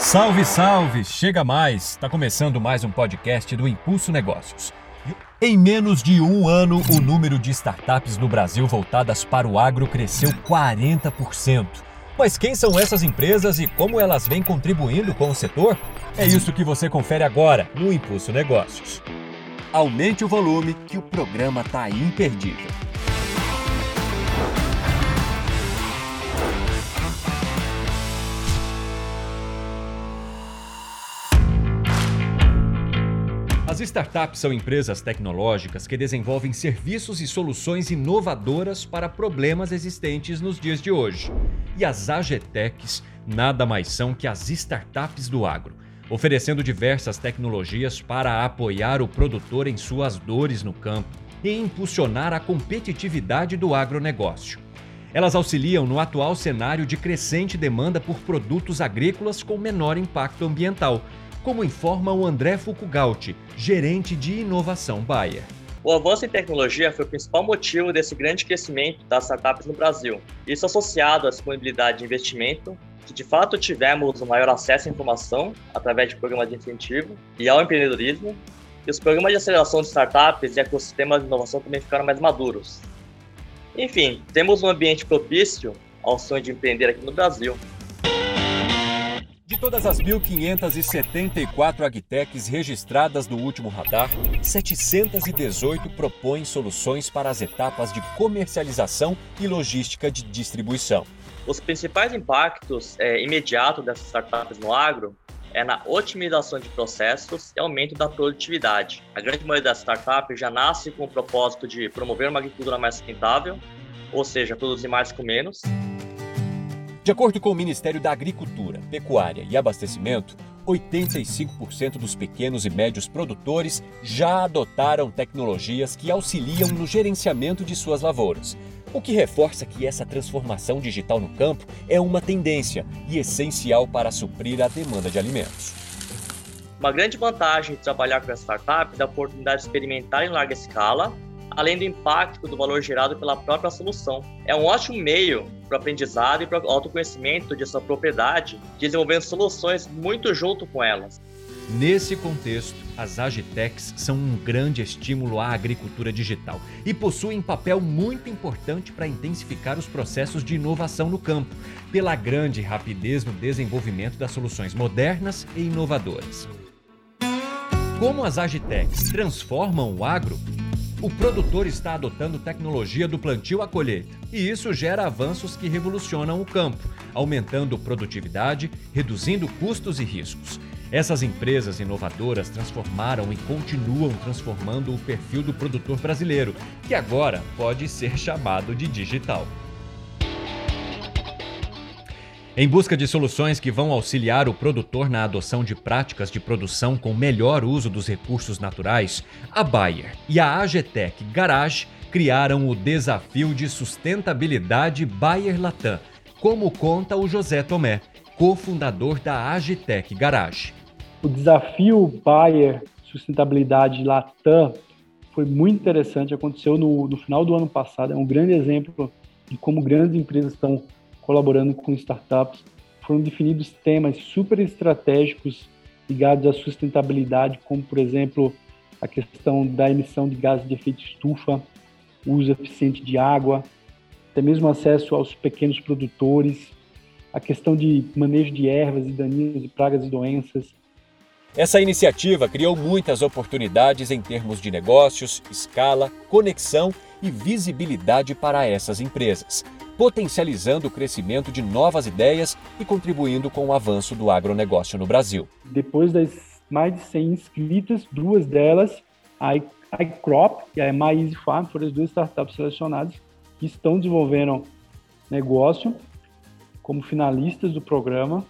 Salve, salve! Chega mais! Está começando mais um podcast do Impulso Negócios. Em menos de um ano, o número de startups no Brasil voltadas para o agro cresceu 40%. Mas quem são essas empresas e como elas vêm contribuindo com o setor? É isso que você confere agora no Impulso Negócios. Aumente o volume que o programa está imperdível. As startups são empresas tecnológicas que desenvolvem serviços e soluções inovadoras para problemas existentes nos dias de hoje. E as AGTECs nada mais são que as startups do agro, oferecendo diversas tecnologias para apoiar o produtor em suas dores no campo e impulsionar a competitividade do agronegócio. Elas auxiliam no atual cenário de crescente demanda por produtos agrícolas com menor impacto ambiental como informa o André Fukugaut, gerente de inovação Bayer. O avanço em tecnologia foi o principal motivo desse grande crescimento das startups no Brasil. Isso associado à disponibilidade de investimento, que de fato tivemos um maior acesso à informação através de programas de incentivo e ao empreendedorismo, e os programas de aceleração de startups e ecossistemas de inovação também ficaram mais maduros. Enfim, temos um ambiente propício ao sonho de empreender aqui no Brasil. Todas as 1.574 agtechs registradas no último radar, 718 propõem soluções para as etapas de comercialização e logística de distribuição. Os principais impactos é, imediatos dessas startups no agro é na otimização de processos e aumento da produtividade. A grande maioria das startups já nasce com o propósito de promover uma agricultura mais sustentável, ou seja, produzir mais com menos de acordo com o Ministério da Agricultura, Pecuária e Abastecimento, 85% dos pequenos e médios produtores já adotaram tecnologias que auxiliam no gerenciamento de suas lavouras, o que reforça que essa transformação digital no campo é uma tendência e essencial para suprir a demanda de alimentos. Uma grande vantagem de trabalhar com as startups é a oportunidade de experimentar em larga escala além do impacto do valor gerado pela própria solução. É um ótimo meio para o aprendizado e para o autoconhecimento de sua propriedade, desenvolvendo soluções muito junto com elas. Nesse contexto, as Agitecs são um grande estímulo à agricultura digital e possuem papel muito importante para intensificar os processos de inovação no campo, pela grande rapidez no desenvolvimento das soluções modernas e inovadoras. Como as Agitecs transformam o agro, o produtor está adotando tecnologia do plantio à colheita, e isso gera avanços que revolucionam o campo, aumentando produtividade, reduzindo custos e riscos. Essas empresas inovadoras transformaram e continuam transformando o perfil do produtor brasileiro, que agora pode ser chamado de digital. Em busca de soluções que vão auxiliar o produtor na adoção de práticas de produção com melhor uso dos recursos naturais, a Bayer e a AGTEC Garage criaram o desafio de sustentabilidade Bayer Latam, como conta o José Tomé, cofundador da Agitec Garage. O desafio Bayer Sustentabilidade Latam foi muito interessante, aconteceu no, no final do ano passado, é um grande exemplo de como grandes empresas estão colaborando com startups, foram definidos temas super estratégicos ligados à sustentabilidade, como, por exemplo, a questão da emissão de gases de efeito estufa, uso eficiente de água, até mesmo acesso aos pequenos produtores, a questão de manejo de ervas e daninhos, de pragas e doenças. Essa iniciativa criou muitas oportunidades em termos de negócios, escala, conexão e visibilidade para essas empresas potencializando o crescimento de novas ideias e contribuindo com o avanço do agronegócio no Brasil. Depois das mais de 100 inscritas, duas delas, a iCrop e a My Easy Farm, foram as duas startups selecionadas que estão desenvolvendo negócio como finalistas do programa.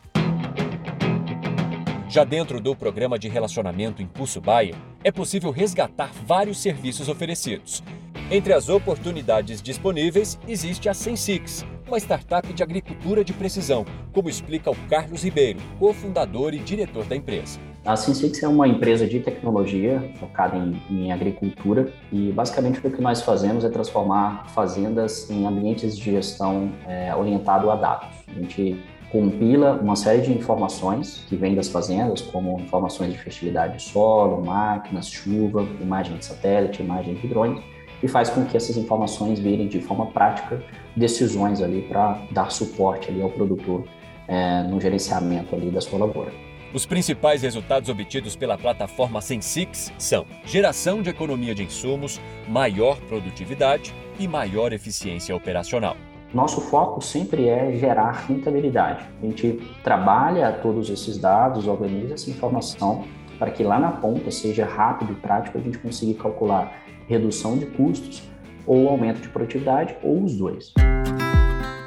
Já dentro do programa de relacionamento Impulso Bayer, é possível resgatar vários serviços oferecidos, entre as oportunidades disponíveis existe a Sensix, uma startup de agricultura de precisão, como explica o Carlos Ribeiro, cofundador e diretor da empresa. A Sensix é uma empresa de tecnologia focada em, em, agricultura e basicamente o que nós fazemos é transformar fazendas em ambientes de gestão é, orientado a dados. A gente compila uma série de informações que vêm das fazendas, como informações de fertilidade de solo, máquinas, chuva, imagem de satélite, imagem de drone, e faz com que essas informações virem de forma prática decisões ali para dar suporte ali ao produtor é, no gerenciamento ali da sua lavoura. Os principais resultados obtidos pela plataforma Sensix são geração de economia de insumos, maior produtividade e maior eficiência operacional. Nosso foco sempre é gerar rentabilidade. A gente trabalha todos esses dados, organiza essa informação para que lá na ponta seja rápido e prático a gente conseguir calcular redução de custos ou aumento de produtividade ou os dois.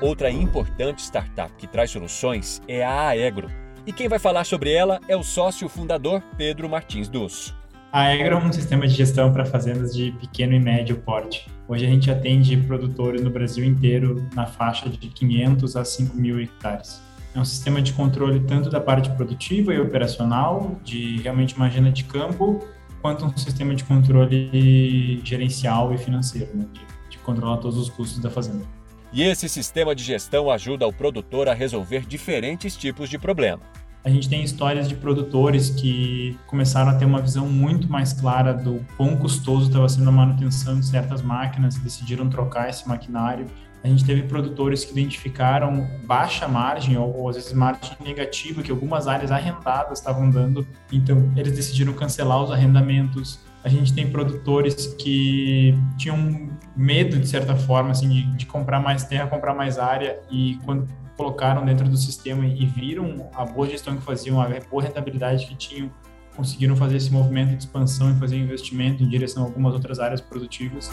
Outra importante startup que traz soluções é a Aegro. E quem vai falar sobre ela é o sócio fundador Pedro Martins Dusso. A Aegro é um sistema de gestão para fazendas de pequeno e médio porte. Hoje a gente atende produtores no Brasil inteiro na faixa de 500 a 5 mil hectares. É um sistema de controle tanto da parte produtiva e operacional, de realmente uma agenda de campo, quanto um sistema de controle gerencial e financeiro, né? de, de controlar todos os custos da fazenda. E esse sistema de gestão ajuda o produtor a resolver diferentes tipos de problema. A gente tem histórias de produtores que começaram a ter uma visão muito mais clara do quão custoso estava sendo a manutenção de certas máquinas decidiram trocar esse maquinário. A gente teve produtores que identificaram baixa margem ou, ou às vezes margem negativa que algumas áreas arrendadas estavam dando, então eles decidiram cancelar os arrendamentos. A gente tem produtores que tinham medo, de certa forma, assim, de, de comprar mais terra, comprar mais área e quando colocaram dentro do sistema e viram a boa gestão que faziam, a boa rentabilidade que tinham, conseguiram fazer esse movimento de expansão e fazer investimento em direção a algumas outras áreas produtivas.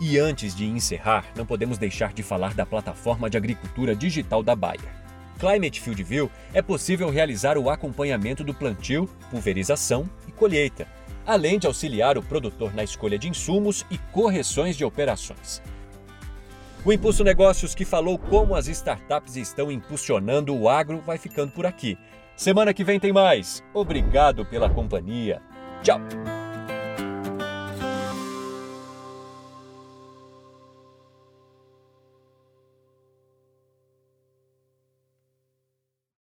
E antes de encerrar, não podemos deixar de falar da plataforma de agricultura digital da Bayer. Climate Field View é possível realizar o acompanhamento do plantio, pulverização e colheita, além de auxiliar o produtor na escolha de insumos e correções de operações. O Impulso Negócios, que falou como as startups estão impulsionando o agro, vai ficando por aqui. Semana que vem tem mais. Obrigado pela companhia. Tchau!